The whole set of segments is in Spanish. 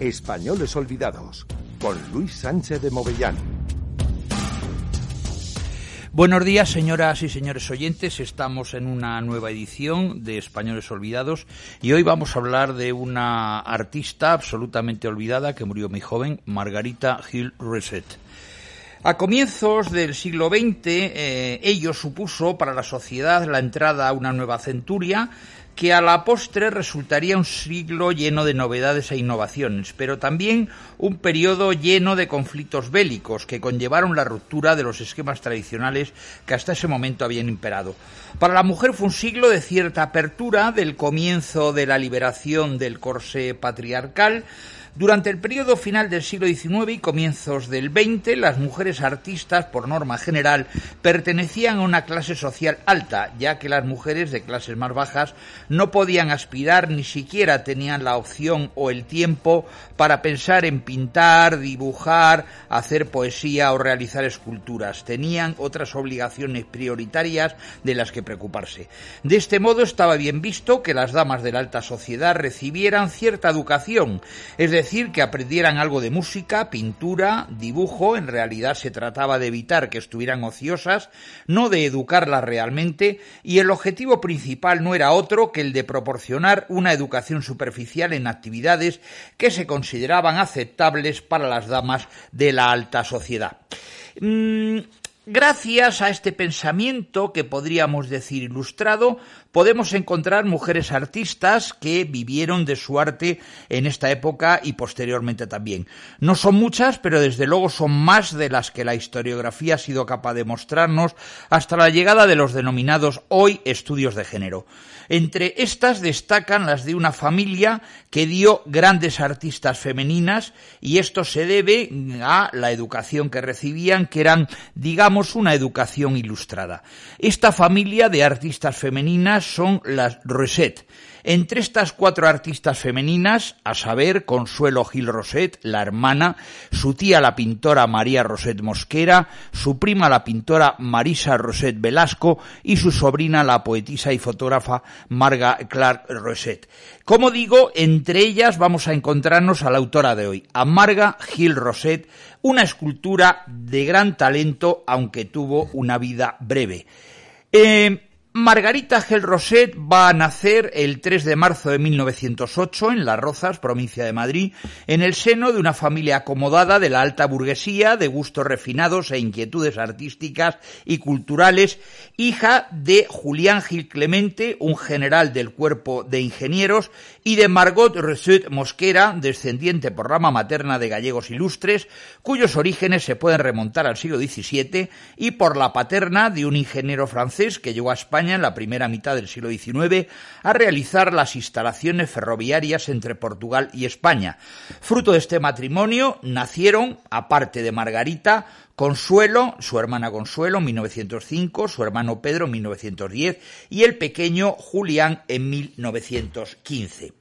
Españoles Olvidados, con Luis Sánchez de Movellán. Buenos días, señoras y señores oyentes. Estamos en una nueva edición de Españoles Olvidados y hoy vamos a hablar de una artista absolutamente olvidada que murió muy joven, Margarita Gil Reset. A comienzos del siglo XX, eh, ello supuso para la sociedad la entrada a una nueva centuria que a la postre resultaría un siglo lleno de novedades e innovaciones, pero también un periodo lleno de conflictos bélicos que conllevaron la ruptura de los esquemas tradicionales que hasta ese momento habían imperado. Para la mujer fue un siglo de cierta apertura, del comienzo de la liberación del corsé patriarcal, durante el periodo final del siglo XIX y comienzos del XX, las mujeres artistas, por norma general, pertenecían a una clase social alta, ya que las mujeres de clases más bajas no podían aspirar ni siquiera tenían la opción o el tiempo para pensar en pintar, dibujar, hacer poesía o realizar esculturas. Tenían otras obligaciones prioritarias de las que preocuparse. De este modo estaba bien visto que las damas de la alta sociedad recibieran cierta educación, es decir, que aprendieran algo de música, pintura, dibujo, en realidad se trataba de evitar que estuvieran ociosas, no de educarlas realmente, y el objetivo principal no era otro que el de proporcionar una educación superficial en actividades que se consideraban aceptables para las damas de la alta sociedad. Mm, gracias a este pensamiento que podríamos decir ilustrado, podemos encontrar mujeres artistas que vivieron de su arte en esta época y posteriormente también. No son muchas, pero desde luego son más de las que la historiografía ha sido capaz de mostrarnos hasta la llegada de los denominados hoy estudios de género. Entre estas destacan las de una familia que dio grandes artistas femeninas y esto se debe a la educación que recibían, que eran, digamos, una educación ilustrada. Esta familia de artistas femeninas son las Roset. Entre estas cuatro artistas femeninas, a saber, Consuelo Gil Roset, la hermana, su tía la pintora María Roset Mosquera, su prima la pintora Marisa Roset Velasco y su sobrina la poetisa y fotógrafa Marga Clark Roset. Como digo, entre ellas vamos a encontrarnos a la autora de hoy, a Marga Gil Roset, una escultura de gran talento, aunque tuvo una vida breve. Eh, Margarita Gel Roset va a nacer el 3 de marzo de 1908 en Las Rozas, provincia de Madrid, en el seno de una familia acomodada de la alta burguesía, de gustos refinados e inquietudes artísticas y culturales, hija de Julián Gil Clemente, un general del cuerpo de ingenieros, y de Margot Roset Mosquera, descendiente por rama materna de gallegos ilustres, cuyos orígenes se pueden remontar al siglo XVII, y por la paterna de un ingeniero francés que llegó a España en la primera mitad del siglo XIX a realizar las instalaciones ferroviarias entre Portugal y España. Fruto de este matrimonio nacieron, aparte de Margarita, Consuelo, su hermana Consuelo en 1905, su hermano Pedro en 1910 y el pequeño Julián en 1915.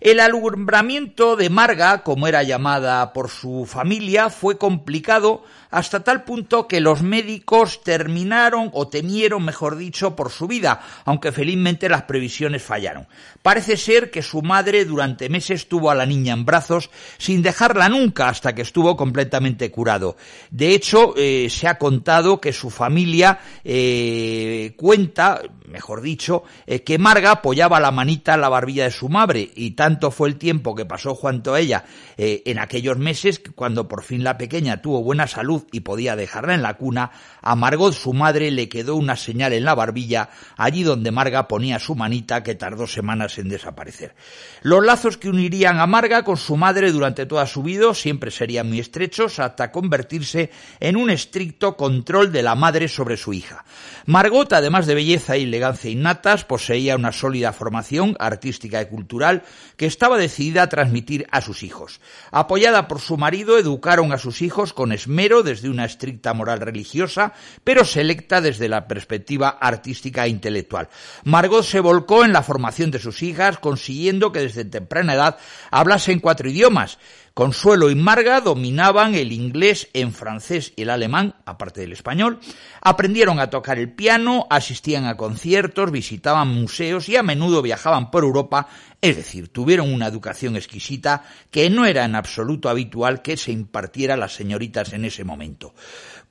El alumbramiento de Marga, como era llamada por su familia, fue complicado hasta tal punto que los médicos terminaron o temieron, mejor dicho, por su vida, aunque felizmente las previsiones fallaron. Parece ser que su madre durante meses tuvo a la niña en brazos sin dejarla nunca hasta que estuvo completamente curado. De hecho, eh, se ha contado que su familia eh, cuenta, mejor dicho, eh, que Marga apoyaba la manita en la barbilla de su madre y tanto fue el tiempo que pasó junto a ella en aquellos meses cuando por fin la pequeña tuvo buena salud y podía dejarla en la cuna, a Margot su madre le quedó una señal en la barbilla, allí donde Marga ponía su manita que tardó semanas en desaparecer. Los lazos que unirían a Marga con su madre durante toda su vida siempre serían muy estrechos hasta convertirse en un estricto control de la madre sobre su hija. Margot, además de belleza y elegancia innatas, poseía una sólida formación artística y cultural que estaba decidida a transmitir a sus hijos. Apoyada por su marido, educaron a sus hijos con esmero desde una estricta moral religiosa, pero selecta desde la perspectiva artística e intelectual. Margot se volcó en la formación de sus hijas, consiguiendo que desde temprana edad hablasen cuatro idiomas, Consuelo y Marga dominaban el inglés, en francés y el alemán, aparte del español, aprendieron a tocar el piano, asistían a conciertos, visitaban museos y a menudo viajaban por Europa, es decir, tuvieron una educación exquisita que no era en absoluto habitual que se impartiera a las señoritas en ese momento.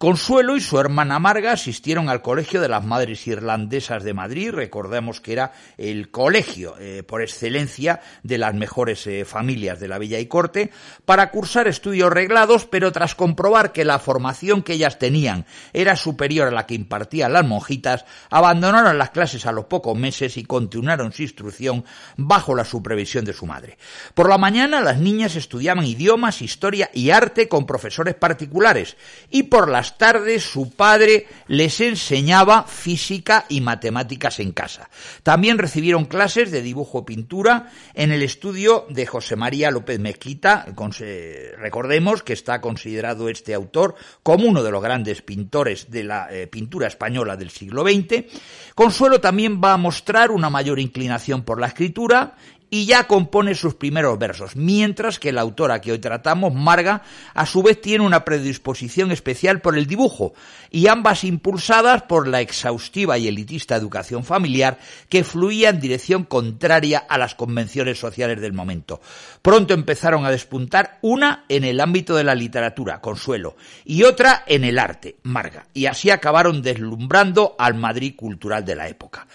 Consuelo y su hermana Marga asistieron al Colegio de las Madres Irlandesas de Madrid, recordemos que era el colegio eh, por excelencia de las mejores eh, familias de la Villa y Corte, para cursar estudios reglados, pero tras comprobar que la formación que ellas tenían era superior a la que impartían las monjitas, abandonaron las clases a los pocos meses y continuaron su instrucción bajo la supervisión de su madre. Por la mañana las niñas estudiaban idiomas, historia y arte con profesores particulares y por las tarde su padre les enseñaba física y matemáticas en casa. También recibieron clases de dibujo pintura en el estudio de José María López Mezquita. Recordemos que está considerado este autor como uno de los grandes pintores de la eh, pintura española del siglo XX. Consuelo también va a mostrar una mayor inclinación por la escritura y ya compone sus primeros versos, mientras que la autora que hoy tratamos, Marga, a su vez tiene una predisposición especial por el dibujo, y ambas impulsadas por la exhaustiva y elitista educación familiar que fluía en dirección contraria a las convenciones sociales del momento. Pronto empezaron a despuntar una en el ámbito de la literatura, Consuelo, y otra en el arte, Marga, y así acabaron deslumbrando al Madrid cultural de la época.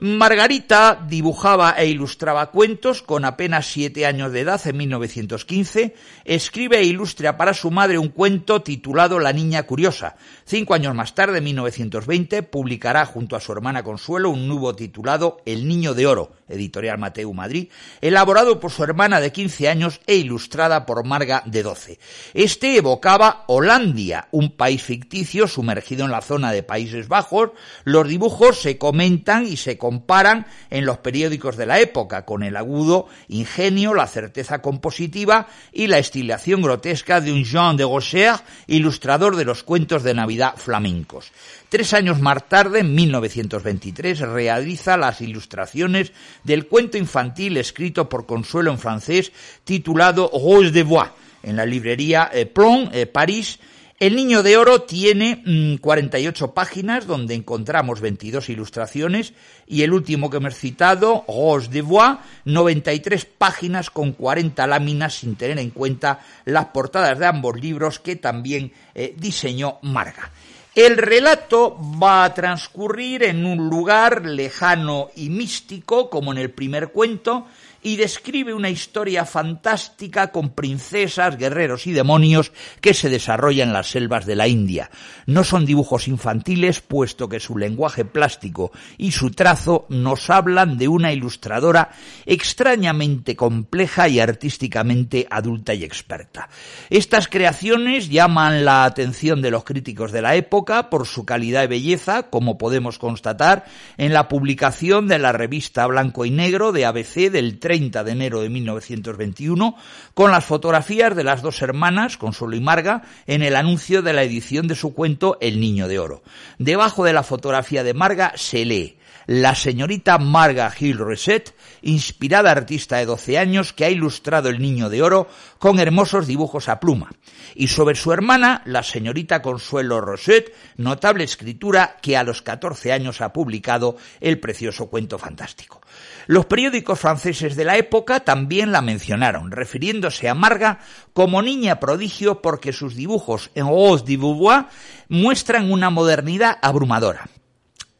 Margarita dibujaba e ilustraba cuentos con apenas siete años de edad en 1915. Escribe e ilustra para su madre un cuento titulado La Niña Curiosa. Cinco años más tarde, en 1920, publicará junto a su hermana Consuelo un nuevo titulado El Niño de Oro, editorial Mateu Madrid, elaborado por su hermana de 15 años e ilustrada por Marga de 12. Este evocaba Holandia, un país ficticio sumergido en la zona de Países Bajos. Los dibujos se comentan y se comparan en los periódicos de la época, con el agudo ingenio, la certeza compositiva y la estilación grotesca de un Jean de Gaucher, ilustrador de los cuentos de Navidad flamencos. Tres años más tarde, en 1923, realiza las ilustraciones del cuento infantil escrito por Consuelo en francés titulado Rose de Bois, en la librería eh, Plon, eh, París, el Niño de Oro tiene 48 mm, páginas donde encontramos 22 ilustraciones y el último que hemos citado, Rose de Bois, 93 páginas con 40 láminas sin tener en cuenta las portadas de ambos libros que también eh, diseñó Marga. El relato va a transcurrir en un lugar lejano y místico, como en el primer cuento, y describe una historia fantástica con princesas, guerreros y demonios que se desarrolla en las selvas de la India. No son dibujos infantiles, puesto que su lenguaje plástico y su trazo nos hablan de una ilustradora extrañamente compleja y artísticamente adulta y experta. Estas creaciones llaman la atención de los críticos de la época por su calidad y belleza, como podemos constatar en la publicación de la revista Blanco y Negro de ABC del 30 de enero de 1921, con las fotografías de las dos hermanas, Consuelo y Marga, en el anuncio de la edición de su cuento El Niño de Oro. Debajo de la fotografía de Marga se lee la señorita Marga Hill Reset, inspirada artista de 12 años que ha ilustrado El Niño de Oro con hermosos dibujos a pluma. Y sobre su hermana, la señorita Consuelo Roset, notable escritura que a los 14 años ha publicado el precioso cuento fantástico. Los periódicos franceses de la época también la mencionaron, refiriéndose a Marga como niña prodigio porque sus dibujos en Rose de Beauvoir muestran una modernidad abrumadora.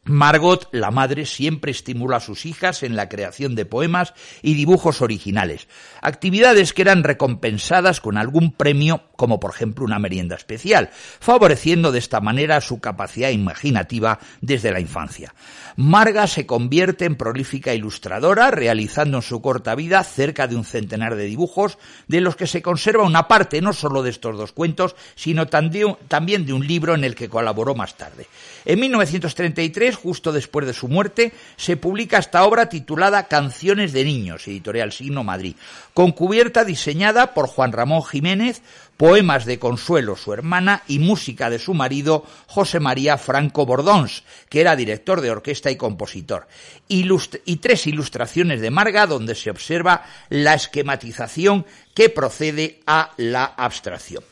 Margot, la madre, siempre estimula a sus hijas en la creación de poemas y dibujos originales, actividades que eran recompensadas con algún premio, como por ejemplo una merienda especial, favoreciendo de esta manera su capacidad imaginativa desde la infancia. Marga se convierte en prolífica ilustradora, realizando en su corta vida cerca de un centenar de dibujos, de los que se conserva una parte no solo de estos dos cuentos, sino también de un libro en el que colaboró más tarde. En 1933 justo después de su muerte, se publica esta obra titulada Canciones de Niños, editorial Signo Madrid, con cubierta diseñada por Juan Ramón Jiménez, poemas de Consuelo, su hermana, y música de su marido, José María Franco Bordons, que era director de orquesta y compositor, y tres ilustraciones de Marga donde se observa la esquematización que procede a la abstracción.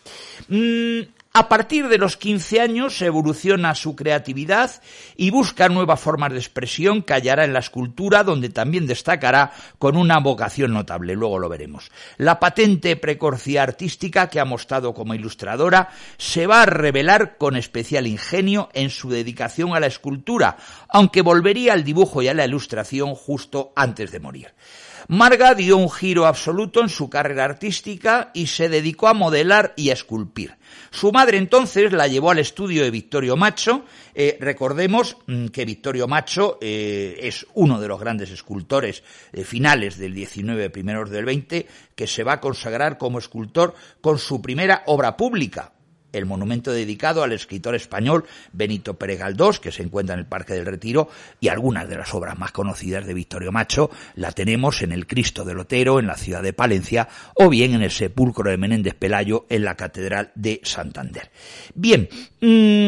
Mm, a partir de los 15 años evoluciona su creatividad y busca nuevas formas de expresión que hallará en la escultura, donde también destacará con una vocación notable, luego lo veremos. La patente precorcia artística que ha mostrado como ilustradora se va a revelar con especial ingenio en su dedicación a la escultura, aunque volvería al dibujo y a la ilustración justo antes de morir. Marga dio un giro absoluto en su carrera artística y se dedicó a modelar y a esculpir. Su madre entonces la llevó al estudio de Victorio Macho. Eh, recordemos mm, que Victorio Macho eh, es uno de los grandes escultores de finales del 19, primeros del 20, que se va a consagrar como escultor con su primera obra pública, el monumento dedicado al escritor español Benito Pérez Galdós, que se encuentra en el Parque del Retiro, y algunas de las obras más conocidas de Victorio Macho la tenemos en el Cristo del Otero, en la ciudad de Palencia, o bien en el sepulcro de Menéndez Pelayo, en la Catedral de Santander. Bien, mm,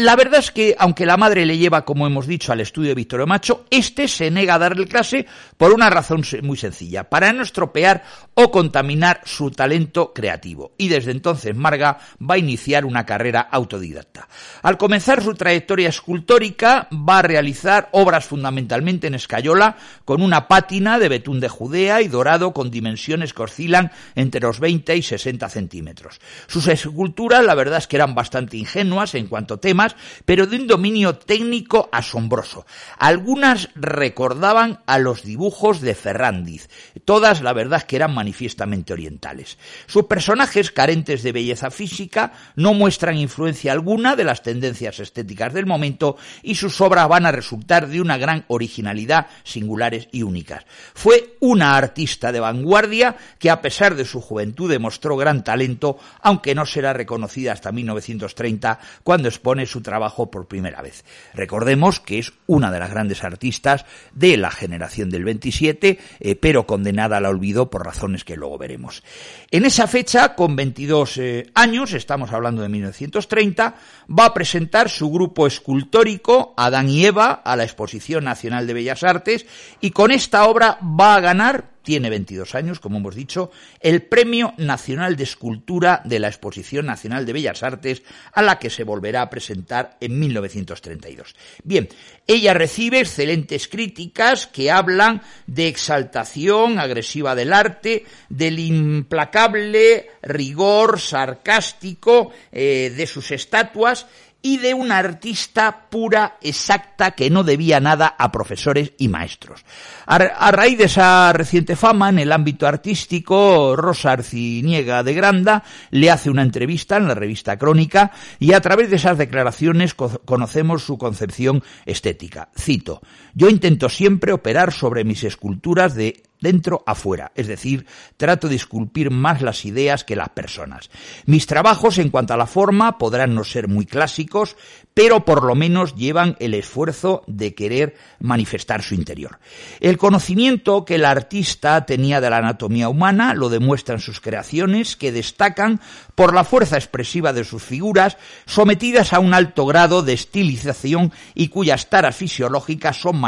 la verdad es que, aunque la madre le lleva, como hemos dicho, al estudio de Victorio Macho, este se nega a darle clase por una razón muy sencilla, para no estropear o contaminar su talento creativo. Y desde entonces Marga va a iniciar una carrera autodidacta. Al comenzar su trayectoria escultórica, va a realizar obras fundamentalmente en escayola, con una pátina de betún de Judea y dorado con dimensiones que oscilan entre los 20 y 60 centímetros. Sus esculturas, la verdad es que eran bastante ingenuas en cuanto a temas, pero de un dominio técnico asombroso. Algunas recordaban a los dibujos de Ferrandiz, todas la verdad que eran manifiestamente orientales. Sus personajes, carentes de belleza física, no muestran influencia alguna de las tendencias estéticas del momento y sus obras van a resultar de una gran originalidad, singulares y únicas. Fue una artista de vanguardia que a pesar de su juventud demostró gran talento, aunque no será reconocida hasta 1930 cuando expone su trabajo por primera vez. Recordemos que es una de las grandes artistas de la generación del 27, eh, pero condenada al olvido por razones que luego veremos. En esa fecha, con 22 eh, años, estamos hablando de 1930, va a presentar su grupo escultórico Adán y Eva a la Exposición Nacional de Bellas Artes y con esta obra va a ganar tiene 22 años, como hemos dicho, el Premio Nacional de Escultura de la Exposición Nacional de Bellas Artes, a la que se volverá a presentar en 1932. Bien, ella recibe excelentes críticas que hablan de exaltación agresiva del arte, del implacable rigor sarcástico eh, de sus estatuas, y de una artista pura, exacta, que no debía nada a profesores y maestros. A, raíz de esa reciente fama en el ámbito artístico, Rosa Arciniega de Granda le hace una entrevista en la revista Crónica y a través de esas declaraciones conocemos su concepción estética. Cito, yo intento siempre operar sobre mis esculturas de dentro afuera, es decir, trato de esculpir más las ideas que las personas. Mis trabajos en cuanto a la forma podrán no ser muy clásicos, pero por lo menos llevan el esfuerzo de querer manifestar su interior. El conocimiento que el artista tenía de la anatomía humana lo demuestran sus creaciones que destacan por la fuerza expresiva de sus figuras sometidas a un alto grado de estilización y cuyas taras fisiológicas son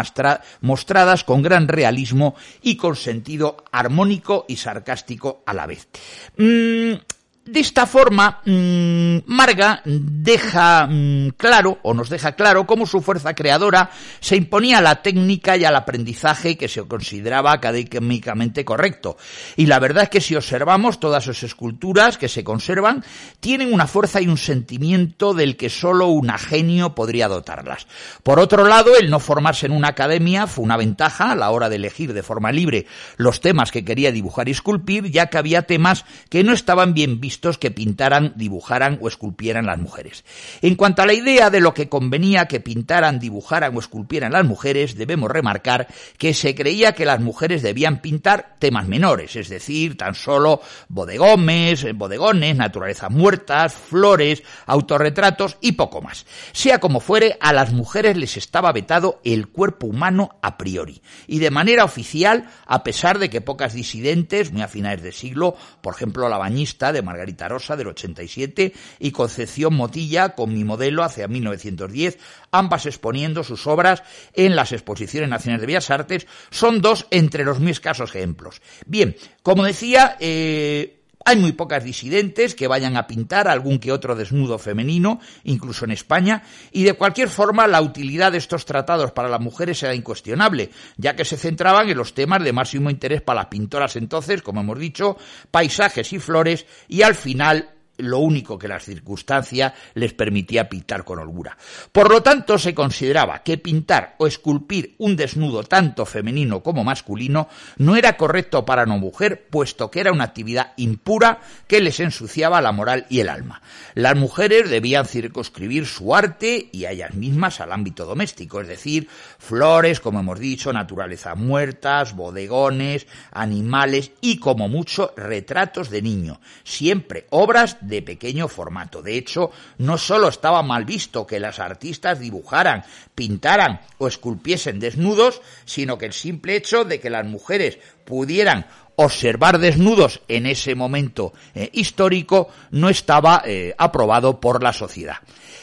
mostradas con gran realismo y con sentido armónico y sarcástico a la vez. Mm, de esta forma, mm, Marga deja mm, claro, o nos deja claro, cómo su fuerza creadora se imponía a la técnica y al aprendizaje que se consideraba académicamente correcto. Y la verdad es que si observamos todas sus esculturas que se conservan, tienen una fuerza y un sentimiento del que solo un genio podría dotarlas. Por otro lado, el no formarse en una academia fue una ventaja a la hora de elegir de forma libre los temas que quería dibujar y esculpir, ya que había temas que no estaban bien vistos que pintaran, dibujaran o esculpieran las mujeres. En cuanto a la idea de lo que convenía que pintaran, dibujaran o esculpieran las mujeres, debemos remarcar que se creía que las mujeres debían pintar temas menores, es decir, tan solo bodegones, bodegones, naturalezas muertas, flores, autorretratos y poco más. Sea como fuere, a las mujeres les estaba vetado el cuerpo humano a priori y de manera oficial, a pesar de que pocas disidentes, muy a finales de siglo, por ejemplo la bañista de Margarita Rosa del 87 y Concepción Motilla con mi modelo hacia 1910, ambas exponiendo sus obras en las exposiciones nacionales de Bellas Artes, son dos entre los mis casos ejemplos. Bien, como decía, eh, hay muy pocas disidentes que vayan a pintar algún que otro desnudo femenino, incluso en España, y de cualquier forma la utilidad de estos tratados para las mujeres era incuestionable, ya que se centraban en los temas de máximo interés para las pintoras entonces, como hemos dicho, paisajes y flores, y al final lo único que las circunstancias les permitía pintar con holgura. Por lo tanto, se consideraba que pintar o esculpir un desnudo tanto femenino como masculino no era correcto para una mujer, puesto que era una actividad impura que les ensuciaba la moral y el alma. Las mujeres debían circunscribir su arte y a ellas mismas al ámbito doméstico, es decir, flores, como hemos dicho, naturalezas muertas, bodegones, animales y, como mucho, retratos de niño, siempre obras de pequeño formato. De hecho, no solo estaba mal visto que las artistas dibujaran, pintaran o esculpiesen desnudos, sino que el simple hecho de que las mujeres pudieran observar desnudos en ese momento eh, histórico no estaba eh, aprobado por la sociedad.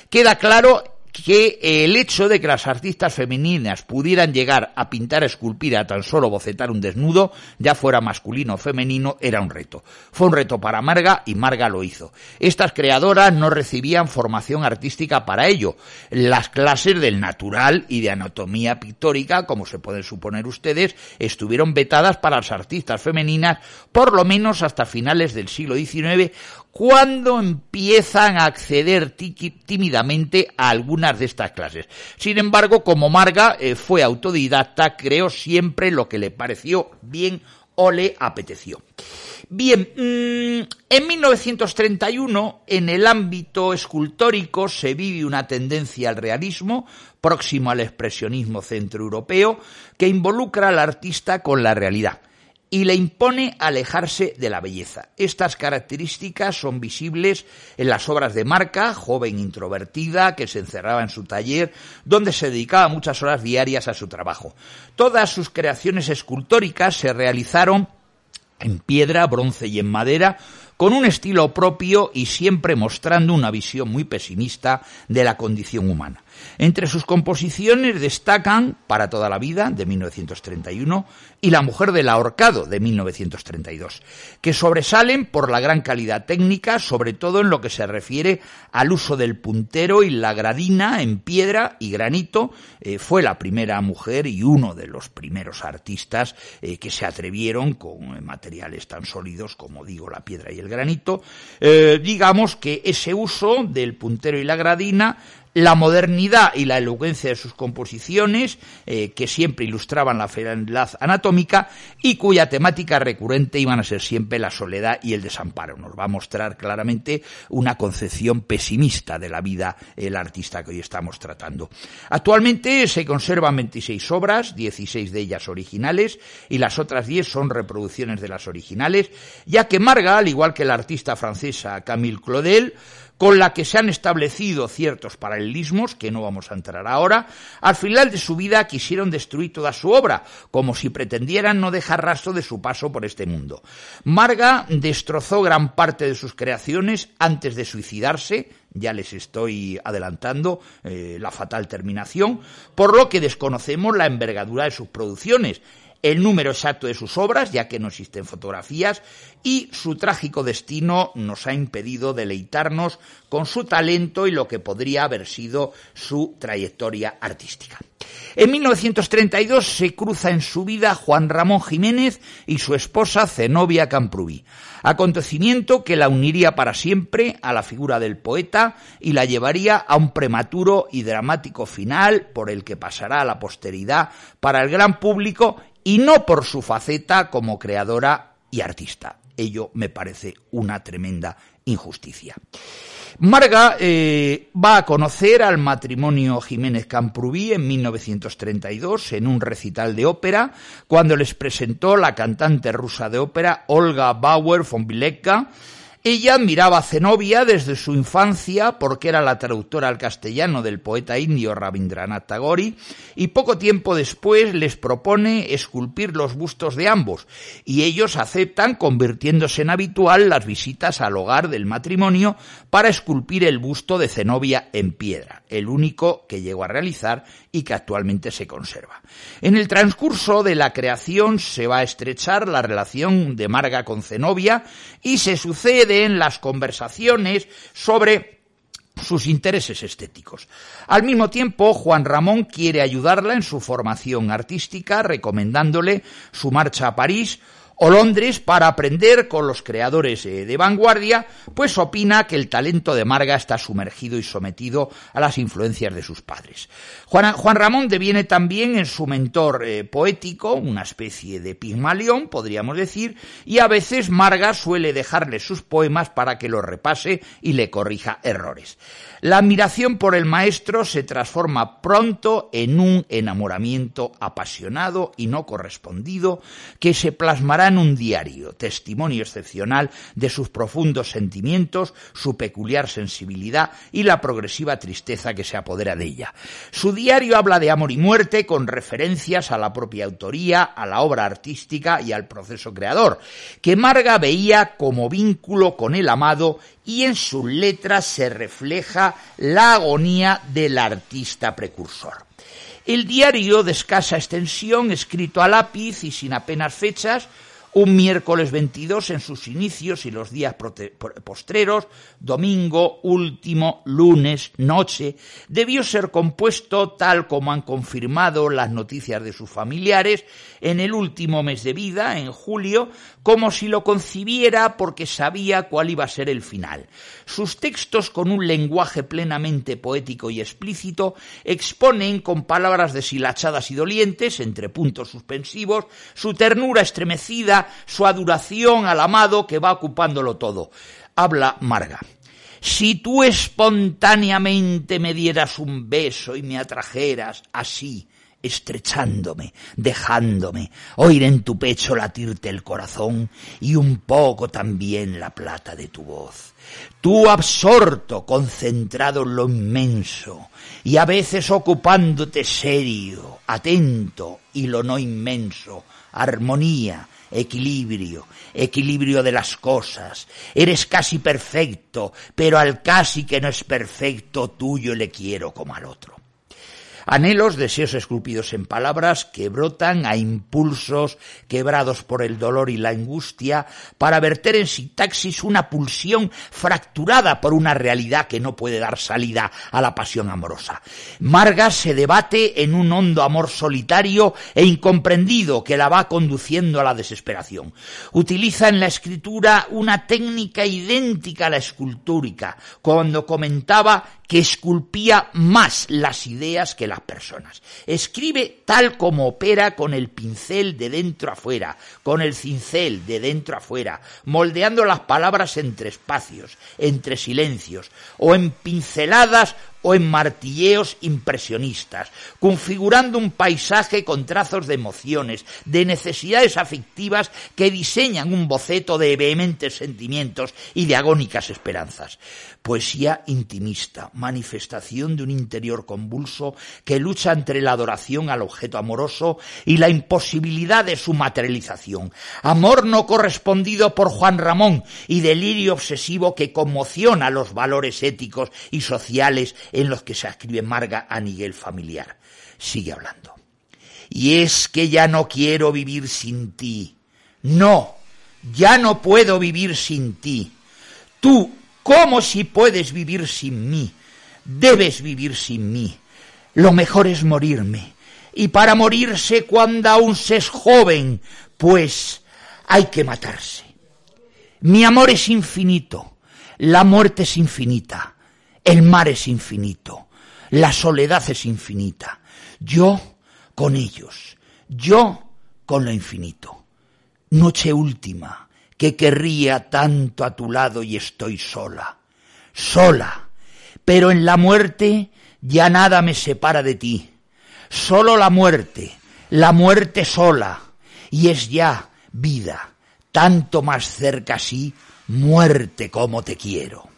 Queda claro que el hecho de que las artistas femeninas pudieran llegar a pintar, esculpir, a tan solo bocetar un desnudo, ya fuera masculino o femenino, era un reto. Fue un reto para Marga y Marga lo hizo. Estas creadoras no recibían formación artística para ello. Las clases del natural y de anatomía pictórica, como se pueden suponer ustedes, estuvieron vetadas para las artistas femeninas por lo menos hasta finales del siglo XIX, cuando empiezan a acceder tímidamente a algunas de estas clases. Sin embargo, como Marga eh, fue autodidacta, creó siempre lo que le pareció bien o le apeteció. Bien, mm, en 1931, en el ámbito escultórico, se vive una tendencia al realismo, próximo al expresionismo centroeuropeo, que involucra al artista con la realidad y le impone alejarse de la belleza. Estas características son visibles en las obras de Marca, joven introvertida que se encerraba en su taller, donde se dedicaba muchas horas diarias a su trabajo. Todas sus creaciones escultóricas se realizaron en piedra, bronce y en madera, con un estilo propio y siempre mostrando una visión muy pesimista de la condición humana. Entre sus composiciones destacan Para toda la vida, de 1931, y La mujer del ahorcado, de 1932, que sobresalen por la gran calidad técnica, sobre todo en lo que se refiere al uso del puntero y la gradina en piedra y granito. Eh, fue la primera mujer y uno de los primeros artistas eh, que se atrevieron con materiales tan sólidos como digo la piedra y el granito. Eh, digamos que ese uso del puntero y la gradina la modernidad y la elocuencia de sus composiciones, eh, que siempre ilustraban la fealdad anatómica y cuya temática recurrente iban a ser siempre la soledad y el desamparo. Nos va a mostrar claramente una concepción pesimista de la vida el artista que hoy estamos tratando. Actualmente se conservan 26 obras, 16 de ellas originales y las otras 10 son reproducciones de las originales, ya que Marga, al igual que la artista francesa Camille Claudel, con la que se han establecido ciertos paralelismos, que no vamos a entrar ahora, al final de su vida quisieron destruir toda su obra, como si pretendieran no dejar rastro de su paso por este mundo. Marga destrozó gran parte de sus creaciones antes de suicidarse, ya les estoy adelantando eh, la fatal terminación, por lo que desconocemos la envergadura de sus producciones el número exacto de sus obras, ya que no existen fotografías, y su trágico destino nos ha impedido deleitarnos con su talento y lo que podría haber sido su trayectoria artística. En 1932 se cruza en su vida Juan Ramón Jiménez y su esposa Zenobia Camprubí, acontecimiento que la uniría para siempre a la figura del poeta y la llevaría a un prematuro y dramático final por el que pasará a la posteridad para el gran público y no por su faceta como creadora y artista. Ello me parece una tremenda injusticia. Marga eh, va a conocer al matrimonio Jiménez Camprubí en 1932 en un recital de ópera, cuando les presentó la cantante rusa de ópera Olga Bauer von Bilecka, ella admiraba a Zenobia desde su infancia porque era la traductora al castellano del poeta indio Rabindranath Tagore y poco tiempo después les propone esculpir los bustos de ambos y ellos aceptan convirtiéndose en habitual las visitas al hogar del matrimonio para esculpir el busto de Zenobia en piedra, el único que llegó a realizar y que actualmente se conserva. En el transcurso de la creación se va a estrechar la relación de Marga con Zenobia y se sucede en las conversaciones sobre sus intereses estéticos. Al mismo tiempo, Juan Ramón quiere ayudarla en su formación artística, recomendándole su marcha a París o Londres para aprender con los creadores eh, de vanguardia, pues opina que el talento de Marga está sumergido y sometido a las influencias de sus padres. Juan, Ramón deviene también en su mentor eh, poético, una especie de pigmalión, podríamos decir, y a veces Marga suele dejarle sus poemas para que los repase y le corrija errores. La admiración por el maestro se transforma pronto en un enamoramiento apasionado y no correspondido que se plasmará en un diario, testimonio excepcional de sus profundos sentimientos, su peculiar sensibilidad y la progresiva tristeza que se apodera de ella. Su diario habla de amor y muerte con referencias a la propia autoría, a la obra artística y al proceso creador, que Marga veía como vínculo con el amado y en sus letras se refleja la agonía del artista precursor. El diario de escasa extensión, escrito a lápiz y sin apenas fechas, un miércoles 22 en sus inicios y los días postreros, domingo, último, lunes, noche, debió ser compuesto tal como han confirmado las noticias de sus familiares en el último mes de vida, en julio, como si lo concibiera porque sabía cuál iba a ser el final. Sus textos, con un lenguaje plenamente poético y explícito, exponen con palabras deshilachadas y dolientes, entre puntos suspensivos, su ternura estremecida, su adoración al amado que va ocupándolo todo. Habla Marga. Si tú espontáneamente me dieras un beso y me atrajeras así, estrechándome, dejándome, oír en tu pecho latirte el corazón y un poco también la plata de tu voz. Tú absorto, concentrado en lo inmenso, y a veces ocupándote serio, atento y lo no inmenso, armonía, equilibrio, equilibrio de las cosas. Eres casi perfecto, pero al casi que no es perfecto tuyo le quiero como al otro. Anhelos, deseos esculpidos en palabras que brotan a impulsos quebrados por el dolor y la angustia para verter en sintaxis una pulsión fracturada por una realidad que no puede dar salida a la pasión amorosa. Marga se debate en un hondo amor solitario e incomprendido que la va conduciendo a la desesperación. Utiliza en la escritura una técnica idéntica a la escultúrica, cuando comentaba que esculpía más las ideas que las personas. Escribe tal como opera con el pincel de dentro a fuera, con el cincel de dentro a fuera, moldeando las palabras entre espacios, entre silencios, o en pinceladas o en martilleos impresionistas, configurando un paisaje con trazos de emociones, de necesidades afectivas que diseñan un boceto de vehementes sentimientos y de agónicas esperanzas. Poesía intimista, manifestación de un interior convulso que lucha entre la adoración al objeto amoroso y la imposibilidad de su materialización. Amor no correspondido por Juan Ramón y delirio obsesivo que conmociona los valores éticos y sociales en los que se escribe Marga a nivel familiar. Sigue hablando. Y es que ya no quiero vivir sin ti. No, ya no puedo vivir sin ti. Tú, ¿cómo si puedes vivir sin mí? Debes vivir sin mí. Lo mejor es morirme. Y para morirse cuando aún se es joven, pues hay que matarse. Mi amor es infinito. La muerte es infinita. El mar es infinito, la soledad es infinita. Yo con ellos, yo con lo infinito. Noche última, que querría tanto a tu lado y estoy sola, sola, pero en la muerte ya nada me separa de ti, solo la muerte, la muerte sola, y es ya vida, tanto más cerca así, muerte como te quiero.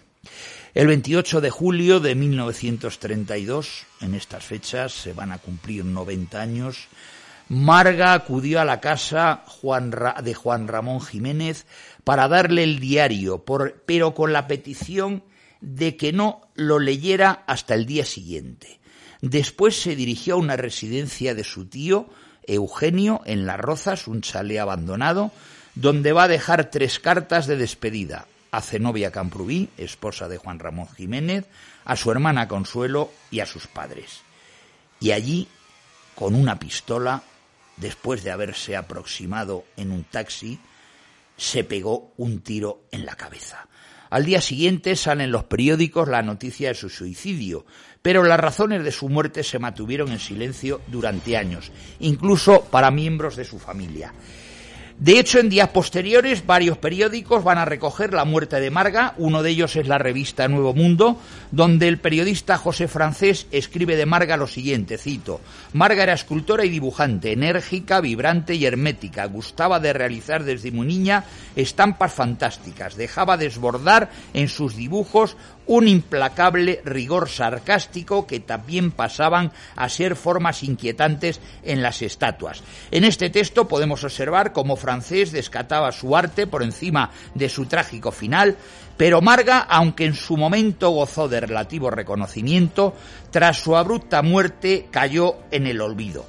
El 28 de julio de 1932, en estas fechas se van a cumplir 90 años, Marga acudió a la casa de Juan Ramón Jiménez para darle el diario, pero con la petición de que no lo leyera hasta el día siguiente. Después se dirigió a una residencia de su tío, Eugenio, en Las Rozas, un chalet abandonado, donde va a dejar tres cartas de despedida a Zenobia Camprubí, esposa de Juan Ramón Jiménez, a su hermana Consuelo y a sus padres. Y allí, con una pistola, después de haberse aproximado en un taxi, se pegó un tiro en la cabeza. Al día siguiente sale en los periódicos la noticia de su suicidio, pero las razones de su muerte se mantuvieron en silencio durante años, incluso para miembros de su familia. De hecho, en días posteriores, varios periódicos van a recoger la muerte de Marga. Uno de ellos es la revista Nuevo Mundo, donde el periodista José Francés escribe de Marga lo siguiente, cito, Marga era escultora y dibujante, enérgica, vibrante y hermética. Gustaba de realizar desde muy niña estampas fantásticas. Dejaba desbordar en sus dibujos un implacable rigor sarcástico que también pasaban a ser formas inquietantes en las estatuas. En este texto podemos observar cómo francés descataba su arte por encima de su trágico final, pero Marga, aunque en su momento gozó de relativo reconocimiento, tras su abrupta muerte cayó en el olvido.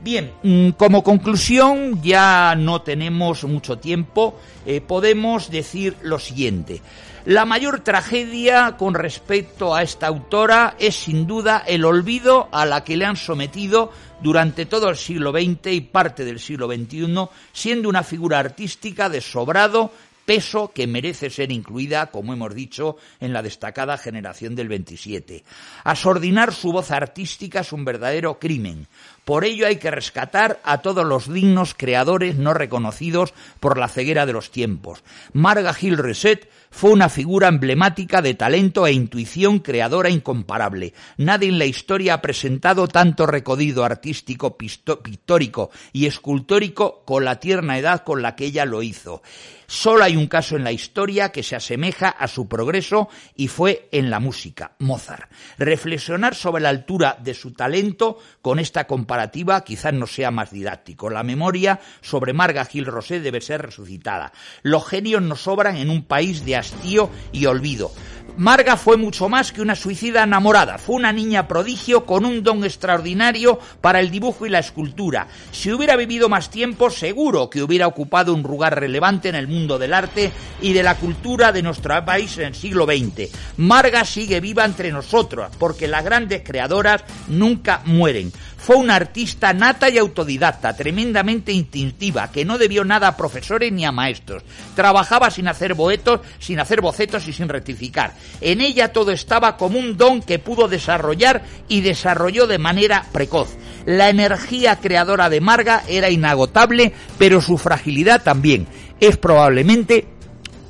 Bien, mm, como conclusión, ya no tenemos mucho tiempo, eh, podemos decir lo siguiente. La mayor tragedia con respecto a esta autora es sin duda el olvido a la que le han sometido durante todo el siglo XX y parte del siglo XXI, siendo una figura artística de sobrado peso que merece ser incluida, como hemos dicho, en la destacada generación del 27. Asordinar su voz artística es un verdadero crimen. Por ello hay que rescatar a todos los dignos creadores no reconocidos por la ceguera de los tiempos. Marga Gil Reset fue una figura emblemática de talento e intuición creadora incomparable. Nadie en la historia ha presentado tanto recodido artístico, pictórico y escultórico con la tierna edad con la que ella lo hizo. Solo hay un caso en la historia que se asemeja a su progreso y fue en la música, Mozart. Reflexionar sobre la altura de su talento con esta comparativa quizás no sea más didáctico. La memoria sobre Marga Gil Rosé debe ser resucitada. Los genios nos sobran en un país de hastío y olvido. Marga fue mucho más que una suicida enamorada, fue una niña prodigio con un don extraordinario para el dibujo y la escultura. Si hubiera vivido más tiempo, seguro que hubiera ocupado un lugar relevante en el mundo del arte y de la cultura de nuestro país en el siglo XX. Marga sigue viva entre nosotros, porque las grandes creadoras nunca mueren. Fue una artista nata y autodidacta, tremendamente instintiva, que no debió nada a profesores ni a maestros. Trabajaba sin hacer boetos, sin hacer bocetos y sin rectificar. En ella todo estaba como un don que pudo desarrollar y desarrolló de manera precoz. La energía creadora de Marga era inagotable, pero su fragilidad también. Es probablemente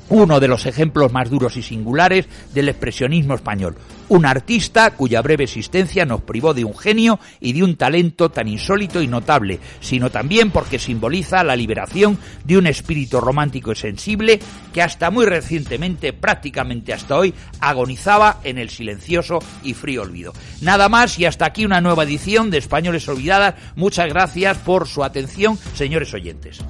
uno de los ejemplos más duros y singulares del expresionismo español un artista cuya breve existencia nos privó de un genio y de un talento tan insólito y notable, sino también porque simboliza la liberación de un espíritu romántico y sensible que hasta muy recientemente, prácticamente hasta hoy, agonizaba en el silencioso y frío olvido. Nada más y hasta aquí una nueva edición de Españoles Olvidadas. Muchas gracias por su atención, señores oyentes.